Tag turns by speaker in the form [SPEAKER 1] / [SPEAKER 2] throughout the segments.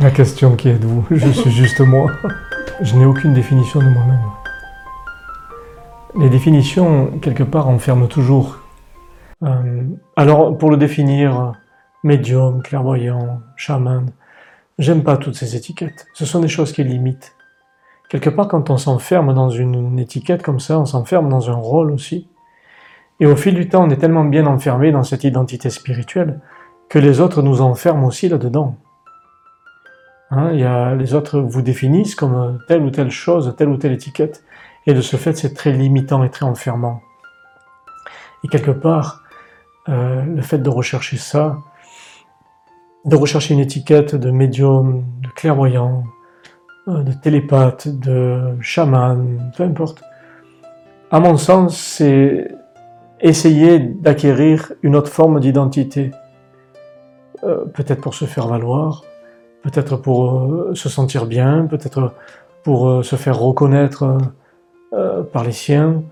[SPEAKER 1] La question qui êtes-vous Je suis juste moi. Je n'ai aucune définition de moi-même. Les définitions, quelque part, enferment toujours. Euh, alors, pour le définir, médium, clairvoyant, chaman, j'aime pas toutes ces étiquettes. Ce sont des choses qui limitent. Quelque part, quand on s'enferme dans une étiquette comme ça, on s'enferme dans un rôle aussi. Et au fil du temps, on est tellement bien enfermé dans cette identité spirituelle que les autres nous enferment aussi là-dedans. Hein, y a, les autres vous définissent comme telle ou telle chose, telle ou telle étiquette, et de ce fait, c'est très limitant et très enfermant. Et quelque part, euh, le fait de rechercher ça, de rechercher une étiquette de médium, de clairvoyant, euh, de télépathe, de chaman, peu importe, à mon sens, c'est essayer d'acquérir une autre forme d'identité. Euh, peut-être pour se faire valoir, peut-être pour euh, se sentir bien, peut-être pour euh, se faire reconnaître par les siens,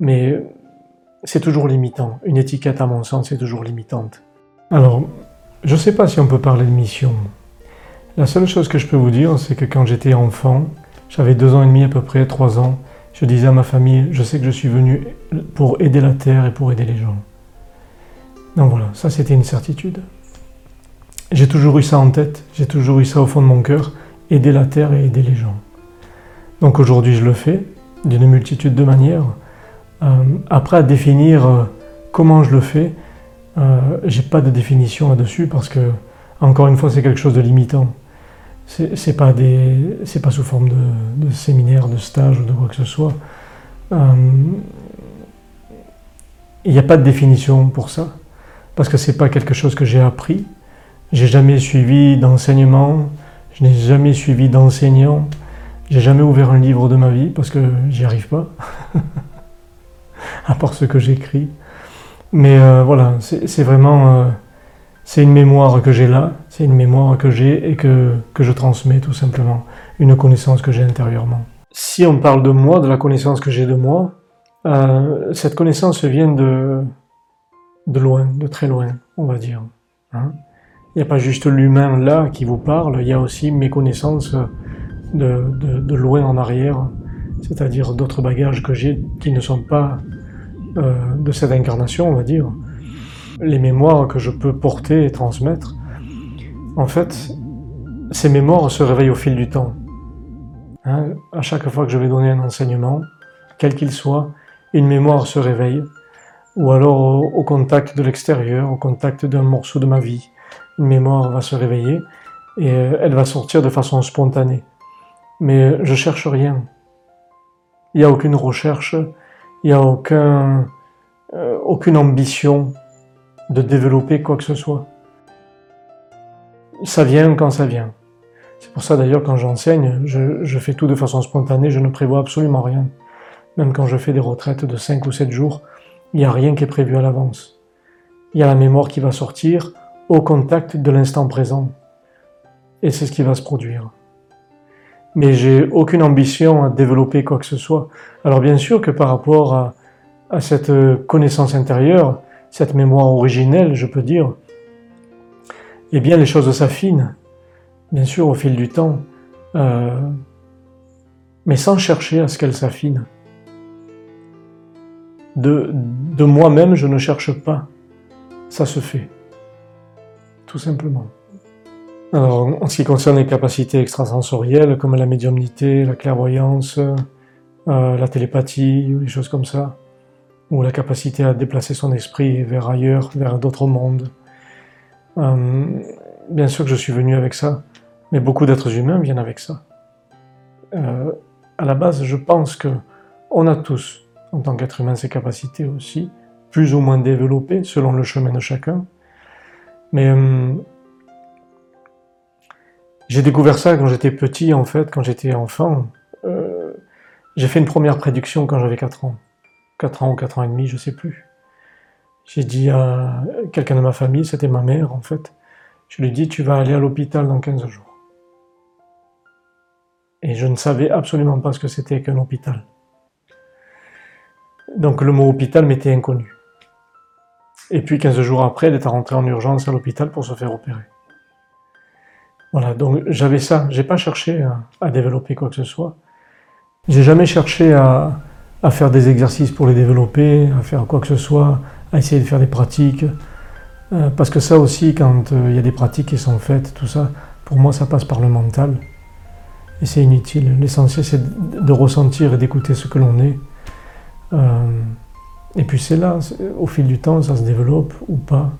[SPEAKER 1] mais c'est toujours limitant. Une étiquette, à mon sens, est toujours limitante. Alors, je ne sais pas si on peut parler de mission. La seule chose que je peux vous dire, c'est que quand j'étais enfant, j'avais deux ans et demi à peu près, trois ans, je disais à ma famille, je sais que je suis venu pour aider la terre et pour aider les gens. Donc voilà, ça c'était une certitude. J'ai toujours eu ça en tête, j'ai toujours eu ça au fond de mon cœur, aider la terre et aider les gens. Donc aujourd'hui je le fais d'une multitude de manières. Euh, après à définir euh, comment je le fais, euh, j'ai pas de définition là-dessus parce que encore une fois c'est quelque chose de limitant c'est pas pas sous forme de, séminaire, de stage ou de quoi que ce soit. Euh, il n'y a pas de définition pour ça parce que c'est pas quelque chose que j'ai appris. J'ai jamais suivi d'enseignement, je n'ai jamais suivi d'enseignant, j'ai jamais ouvert un livre de ma vie parce que j'y arrive pas, à part ce que j'écris. Mais euh, voilà, c'est vraiment euh, c'est une mémoire que j'ai là, c'est une mémoire que j'ai et que, que je transmets tout simplement, une connaissance que j'ai intérieurement. Si on parle de moi, de la connaissance que j'ai de moi, euh, cette connaissance vient de, de loin, de très loin, on va dire. Hein. Il n'y a pas juste l'humain là qui vous parle, il y a aussi mes connaissances de, de, de loin en arrière, c'est-à-dire d'autres bagages que j'ai qui ne sont pas euh, de cette incarnation, on va dire les mémoires que je peux porter et transmettre, en fait, ces mémoires se réveillent au fil du temps. Hein, à chaque fois que je vais donner un enseignement, quel qu'il soit, une mémoire se réveille, ou alors au, contact de l'extérieur, au contact d'un morceau de ma vie, une mémoire va se réveiller et euh, elle va sortir de façon spontanée. Mais je cherche rien. Il n'y a aucune recherche, il n'y a aucun, euh, aucune ambition de développer quoi que ce soit. Ça vient quand ça vient. C'est pour ça d'ailleurs quand j'enseigne, je, fais tout de façon spontanée, je ne prévois absolument rien. Même quand je fais des retraites de 5 ou 7 jours, il n'y a rien qui est prévu à l'avance. Il y a la mémoire qui va sortir au contact de l'instant présent. Et c'est ce qui va se produire. Mais j'ai aucune ambition à développer quoi que ce soit. Alors bien sûr que par rapport à, cette connaissance intérieure, cette mémoire originelle, je peux dire, eh bien les choses s'affinent, bien sûr au fil du temps, euh, mais sans chercher à ce qu'elles s'affinent. De moi-même, je ne cherche pas, ça se fait, tout simplement. Alors, en ce qui concerne les capacités extrasensorielles, comme la médiumnité, la clairvoyance, euh, la télépathie, des choses comme ça, ou la capacité à déplacer son esprit vers ailleurs, vers d'autres mondes. Euh, bien sûr que je suis venu avec ça, mais beaucoup d'êtres humains viennent avec ça. Euh, à la base, je pense que on a tous, en tant qu'être humain, ces capacités aussi, plus ou moins développées selon le chemin de chacun. Mais euh, j'ai découvert ça quand j'étais petit, en fait, quand j'étais enfant. j'ai fait une première prédiction quand j'avais 4 ans. 4 ans ou 4 ans et demi, je sais plus. J'ai dit à quelqu'un de ma famille, c'était ma mère en fait, je lui ai dit tu vas aller à l'hôpital dans 15 jours. Et je ne savais absolument pas ce que c'était qu'un hôpital. Donc le mot hôpital m'était inconnu. Et puis 15 jours après, elle est rentrée en urgence à l'hôpital pour se faire opérer. Voilà, donc j'avais ça. J'ai pas cherché à, développer quoi que ce soit. J'ai jamais cherché à, à, faire des exercices pour les développer, à faire quoi que ce soit, à essayer de faire des pratiques. Euh, parce que ça aussi, quand euh, il y a des pratiques qui sont faites, tout ça, pour moi, ça passe par le mental. Et c'est inutile. L'essentiel, c'est de ressentir et d'écouter ce que l'on est. Euh, et puis c'est là, au fil du temps, ça se développe ou pas.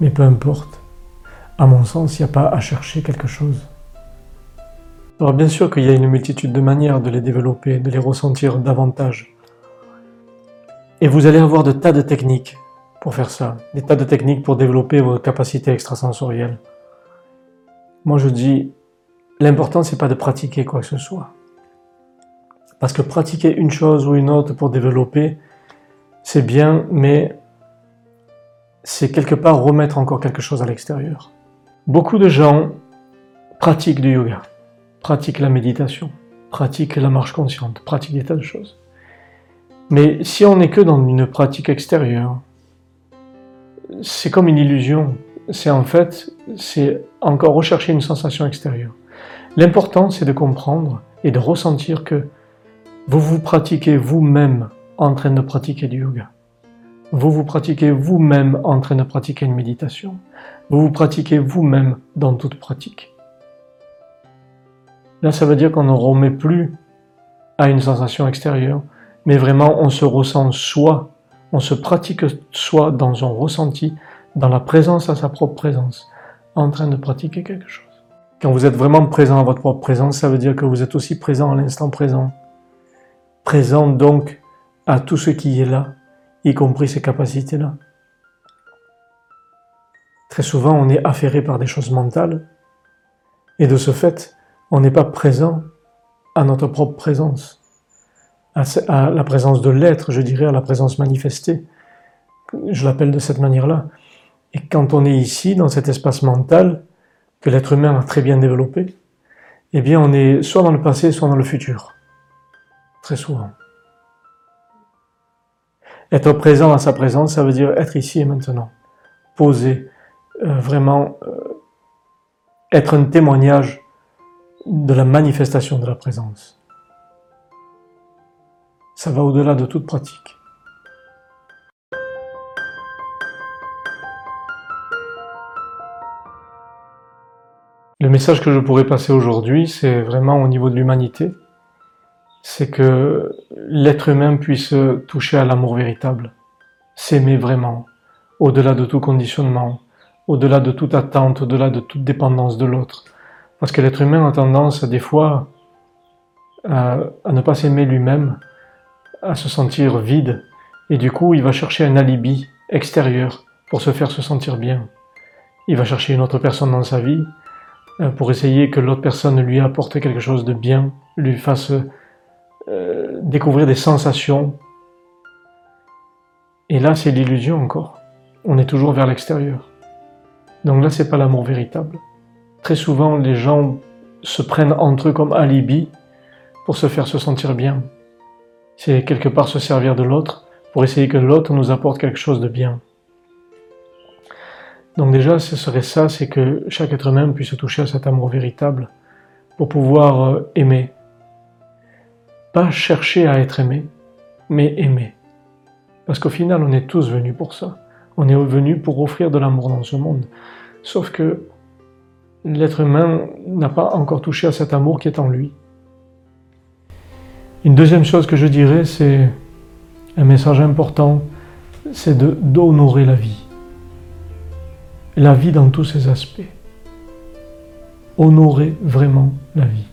[SPEAKER 1] Mais peu importe. À mon sens, il n'y a pas à chercher quelque chose. Alors bien sûr qu'il y a une multitude de manières de les développer, de les ressentir davantage. Et vous allez avoir de tas de techniques pour faire ça, des tas de techniques pour développer vos capacités extrasensorielles. Moi je dis, l'important c'est pas de pratiquer quoi que ce soit. Parce que pratiquer une chose ou une autre pour développer, c'est bien, mais c'est quelque part remettre encore quelque chose à l'extérieur. Beaucoup de gens pratiquent du yoga, pratiquent la méditation, pratiquent la marche consciente, pratiquent des tas de choses. Mais si on n'est que dans une pratique extérieure, c'est comme une illusion. C'est en fait, c'est encore rechercher une sensation extérieure. L'important, c'est de comprendre et de ressentir que vous vous pratiquez vous-même en train de pratiquer du yoga. Vous vous pratiquez vous-même en train de pratiquer une méditation. Vous vous pratiquez vous-même dans toute pratique. Là, ça veut dire qu'on ne remet plus à une sensation extérieure, mais vraiment on se ressent soi, on se pratique soi dans son ressenti, dans la présence à sa propre présence, en train de pratiquer quelque chose. Quand vous êtes vraiment présent à votre propre présence, ça veut dire que vous êtes aussi présent à l'instant présent. Présent donc à tout ce qui est là, y compris ces capacités-là. Très souvent, on est affairé par des choses mentales, et de ce fait, on n'est pas présent à notre propre présence, à la présence de l'être, je dirais, à la présence manifestée. Je l'appelle de cette manière-là. Et quand on est ici, dans cet espace mental, que l'être humain a très bien développé, eh bien, on est soit dans le passé, soit dans le futur. Très souvent. Être présent à sa présence, ça veut dire être ici et maintenant. Poser, euh, vraiment euh, être un témoignage de la manifestation de la présence. Ça va au-delà de toute pratique. Le message que je pourrais passer aujourd'hui, c'est vraiment au niveau de l'humanité c'est que l'être humain puisse toucher à l'amour véritable, s'aimer vraiment, au-delà de tout conditionnement, au-delà de toute attente, au-delà de toute dépendance de l'autre. Parce que l'être humain a tendance des fois à, ne pas s'aimer lui-même, à se sentir vide, et du coup il va chercher un alibi extérieur pour se faire se sentir bien. Il va chercher une autre personne dans sa vie euh, pour essayer que l'autre personne lui apporte quelque chose de bien, lui fasse découvrir des sensations. Et là, c'est l'illusion encore. On est toujours vers l'extérieur. Donc là, c'est pas l'amour véritable. Très souvent, les gens se prennent entre eux comme alibi pour se faire se sentir bien. C'est quelque part se servir de l'autre pour essayer que l'autre nous apporte quelque chose de bien. Donc déjà, ce serait ça, c'est que chaque être humain puisse toucher à cet amour véritable pour pouvoir euh, aimer, pas chercher à être aimé, mais aimer. Parce qu'au final, on est tous venus pour ça. On est venus pour offrir de l'amour dans ce monde. Sauf que l'être humain n'a pas encore touché à cet amour qui est en lui. Une deuxième chose que je dirais, c'est un message important, c'est d'honorer la vie. La vie dans tous ses aspects. Honorer vraiment la vie.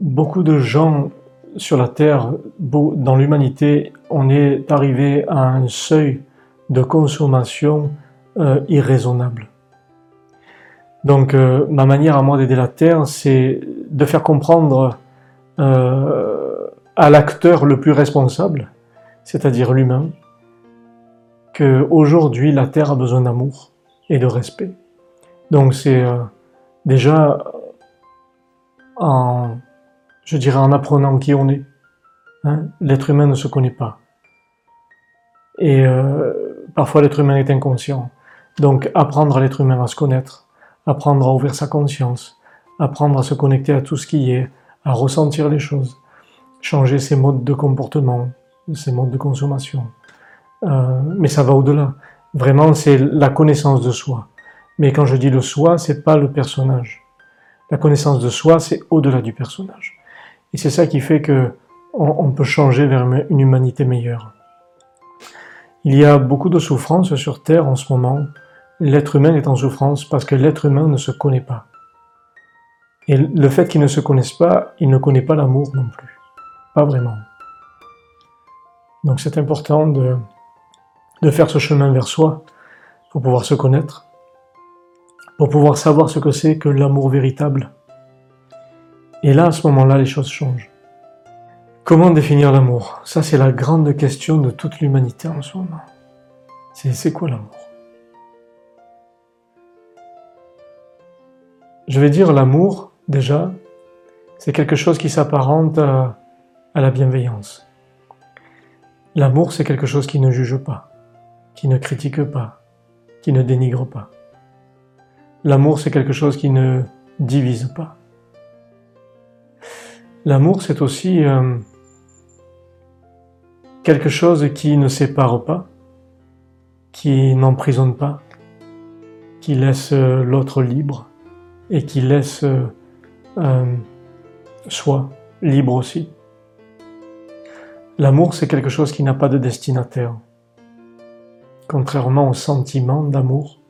[SPEAKER 1] Beaucoup de gens sur la Terre, dans l'humanité, on est arrivé à un seuil de consommation euh, irraisonnable. Donc euh, ma manière à moi d'aider la Terre, c'est de faire comprendre euh, à l'acteur le plus responsable, c'est-à-dire l'humain, qu'aujourd'hui la Terre a besoin d'amour et de respect. Donc c'est déjà en je dirais en apprenant qui on est. Hein. l'être humain ne se connaît pas. Et euh, parfois l'être humain est inconscient. Donc apprendre à l'être humain à se connaître, apprendre à ouvrir sa conscience, apprendre à se connecter à tout ce qui est, à ressentir les choses, changer ses modes de comportement, ses modes de consommation. Euh, mais ça va au-delà. Vraiment, c'est la connaissance de soi. Mais quand je dis le soi, c'est pas le personnage. La connaissance de soi, c'est au-delà du personnage. Et c'est ça qui fait que on, peut changer vers une humanité meilleure. Il y a beaucoup de souffrance sur Terre en ce moment. L'être humain est en souffrance parce que l'être humain ne se connaît pas. Et le fait qu'il ne se connaisse pas, il ne connaît pas l'amour non plus. Pas vraiment. Donc c'est important de, de faire ce chemin vers soi pour pouvoir se connaître, pour pouvoir savoir ce que c'est que l'amour véritable. Et là, à ce moment-là, les choses changent. Comment définir l'amour? Ça, c'est la grande question de toute l'humanité en ce moment. C'est quoi l'amour? Je vais dire l'amour, déjà, c'est quelque chose qui s'apparente à la bienveillance. L'amour, c'est quelque chose qui ne juge pas qui ne critique pas, qui ne dénigre pas. L'amour, c'est quelque chose qui ne divise pas. L'amour, c'est aussi euh, quelque chose qui ne sépare pas, qui n'emprisonne pas, qui laisse euh, l'autre libre et qui laisse euh, soi libre aussi. L'amour, c'est quelque chose qui n'a pas de destinataire. Contrairement au sentiment d'amour,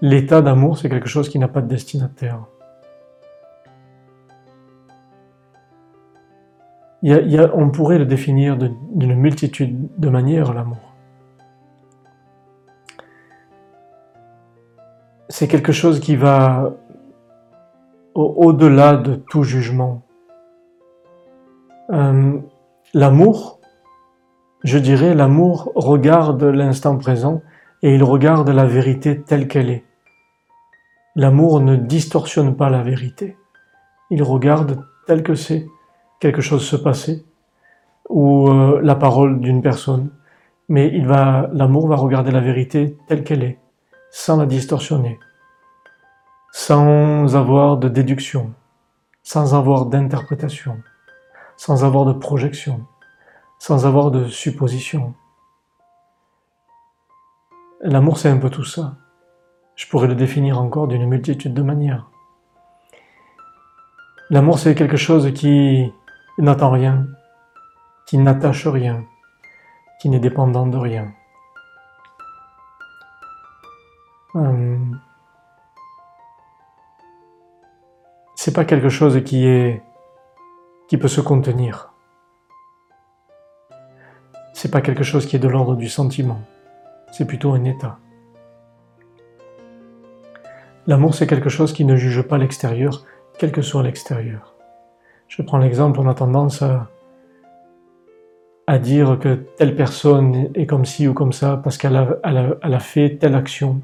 [SPEAKER 1] l'état d'amour, c'est quelque chose qui n'a pas de destinataire. On pourrait le définir d'une multitude de manières, l'amour. C'est quelque chose qui va au-delà de tout jugement. Euh, l'amour, je dirais, l'amour regarde l'instant présent et il regarde la vérité telle qu'elle est. L'amour ne distorsionne pas la vérité. Il regarde tel que c'est, quelque chose se passer, ou euh, la parole d'une personne. Mais l'amour va regarder la vérité telle qu'elle est, sans la distorsionner, sans avoir de déduction, sans avoir d'interprétation, sans avoir de projection sans avoir de supposition. L'amour, c'est un peu tout ça. Je pourrais le définir encore d'une multitude de manières. L'amour, c'est quelque chose qui n'attend rien, qui n'attache rien, qui n'est dépendant de rien. Euh, c'est pas quelque chose qui est qui peut se contenir c'est pas quelque chose qui est de l'ordre du sentiment, c'est plutôt un état. L'amour, c'est quelque chose qui ne juge pas l'extérieur, quel que soit l'extérieur. Je prends l'exemple, on a tendance à, dire que telle personne est comme ci ou comme ça parce qu'elle a, elle a fait telle action.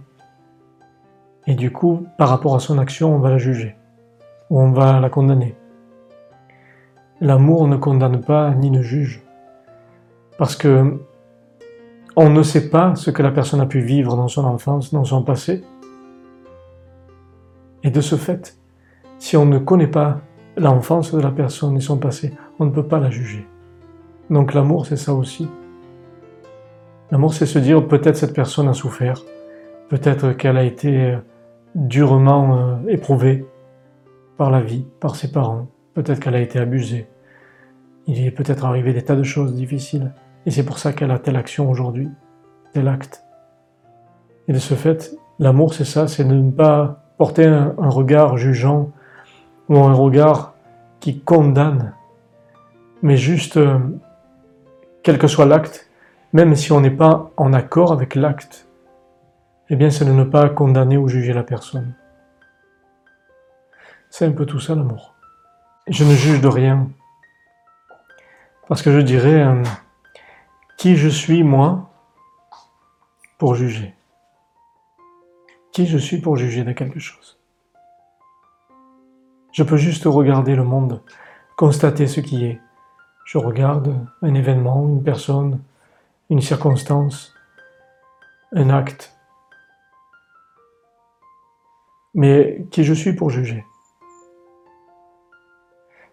[SPEAKER 1] Et du coup, par rapport à son action, on va la juger, ou on va la condamner. L'amour ne condamne pas ni ne juge. Parce que on ne sait pas ce que la personne a pu vivre dans son enfance, dans son passé. Et de ce fait, si on ne connaît pas l'enfance de la personne et son passé, on ne peut pas la juger. Donc l'amour, c'est ça aussi. L'amour, c'est se dire peut-être cette personne a souffert, peut-être qu'elle a été durement euh, éprouvée par la vie, par ses parents, peut-être qu'elle a été abusée, il est peut-être arrivé des tas de choses difficiles, et c'est pour ça qu'elle a telle action aujourd'hui, tel acte. Et de ce fait, l'amour, c'est ça, c'est de ne pas porter un, regard jugeant ou un regard qui condamne, mais juste, euh, quel que soit l'acte, même si on n'est pas en accord avec l'acte, eh bien, c'est de ne pas condamner ou juger la personne. C'est un peu tout ça l'amour. Je ne juge de rien, parce que je dirais, euh, qui je suis moi pour juger? Qui je suis pour juger de quelque chose? Je peux juste regarder le monde, constater ce qui est. Je regarde un événement, une personne, une circonstance, un acte. Mais qui je suis pour juger?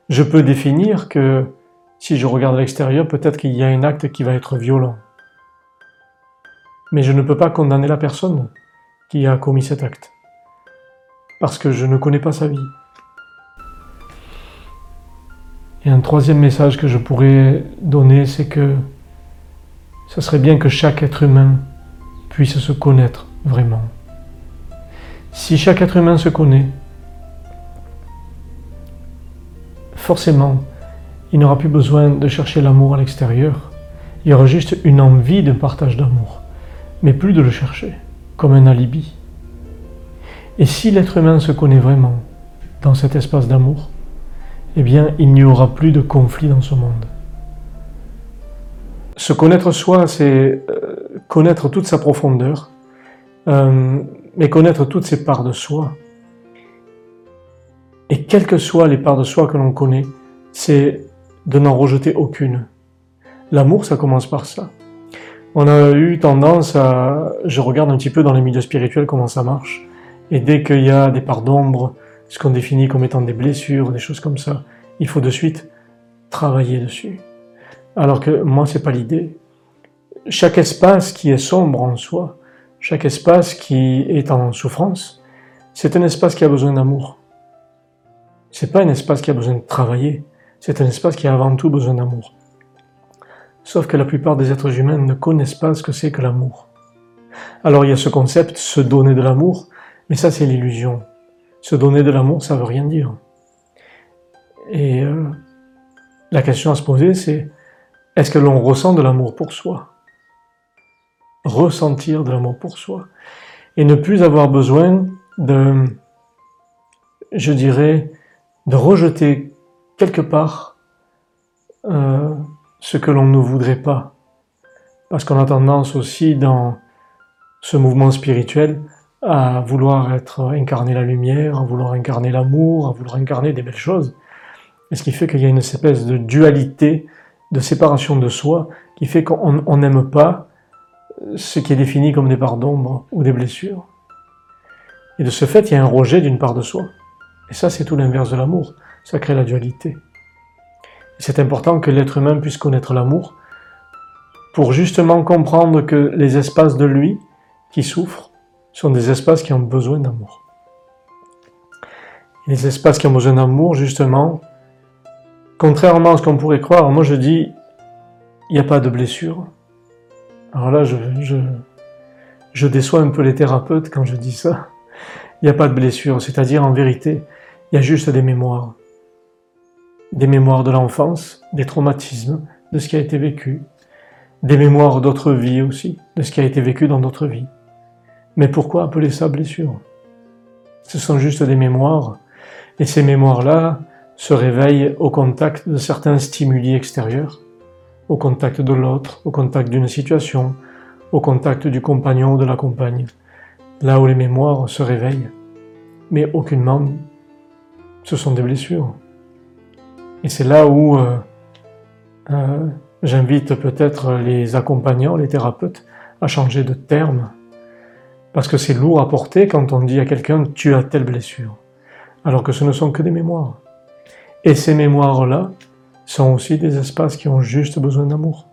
[SPEAKER 1] Je peux définir que si je regarde à l'extérieur, peut-être qu'il y a un acte qui va être violent. Mais je ne peux pas condamner la personne qui a commis cet acte. Parce que je ne connais pas sa vie. Et un troisième message que je pourrais donner, c'est que ce serait bien que chaque être humain puisse se connaître vraiment. Si chaque être humain se connaît, forcément, il n'aura plus besoin de chercher l'amour à l'extérieur. Il y aura juste une envie de partage d'amour, mais plus de le chercher, comme un alibi. Et si l'être humain se connaît vraiment dans cet espace d'amour, eh bien, il n'y aura plus de conflit dans ce monde. Se connaître soi, c'est euh, connaître toute sa profondeur, euh, mais connaître toutes ses parts de soi. Et quelles que soient les parts de soi que l'on connaît, c'est de n'en rejeter aucune. L'amour, ça commence par ça. On a eu tendance à... Je regarde un petit peu dans les milieux spirituels comment ça marche. Et dès qu'il y a des parts d'ombre, ce qu'on définit comme étant des blessures, des choses comme ça, il faut de suite travailler dessus. Alors que moi, c'est pas l'idée. Chaque espace qui est sombre en soi, chaque espace qui est en souffrance, c'est un espace qui a besoin d'amour. C'est pas un espace qui a besoin de travailler, c'est un espace qui a avant tout besoin d'amour. Sauf que la plupart des êtres humains ne connaissent pas ce que c'est que l'amour. Alors il y a ce concept, se donner de l'amour, mais ça c'est l'illusion. Se donner de l'amour, ça veut rien dire. Et euh, la question à se poser, c'est est-ce que l'on ressent de l'amour pour soi? Ressentir de l'amour pour soi. Et ne plus avoir besoin de, je dirais, de rejeter quelque part euh, ce que l'on ne voudrait pas. Parce qu'on a tendance aussi dans ce mouvement spirituel à vouloir être incarner la lumière, à vouloir incarner l'amour, à vouloir incarner des belles choses. Et ce qui fait qu'il y a une espèce de dualité, de séparation de soi, qui fait qu'on n'aime pas ce qui est défini comme des parts d'ombre ou des blessures. Et de ce fait, il y a un rejet d'une part de soi. Et ça, c'est tout l'inverse de l'amour. Ça crée la dualité. C'est important que l'être humain puisse connaître l'amour pour justement comprendre que les espaces de lui qui souffrent sont des espaces qui ont besoin d'amour. Les espaces qui ont besoin d'amour, justement, contrairement à ce qu'on pourrait croire, moi je dis, il n'y a pas de blessure. Alors là, je, déçois un peu les thérapeutes quand je dis ça. Il n'y a pas de blessure, c'est-à-dire en vérité, il y a juste des mémoires. Des mémoires de l'enfance, des traumatismes, de ce qui a été vécu, des mémoires d'autres vies aussi, de ce qui a été vécu dans d'autres vies. Mais pourquoi appeler ça blessure? Ce sont juste des mémoires, et ces mémoires-là, se réveille au contact de certains stimuli extérieurs, au contact de l'autre, au contact d'une situation, au contact du compagnon ou de la compagne, là où les mémoires se réveillent. Mais aucunement, ce sont des blessures. Et c'est là où euh, euh, j'invite peut-être les accompagnants, les thérapeutes, à changer de terme. Parce que c'est lourd à porter quand on dit à quelqu'un tu as telle blessure. Alors que ce ne sont que des mémoires. Et ces mémoires-là sont aussi des espaces qui ont juste besoin d'amour.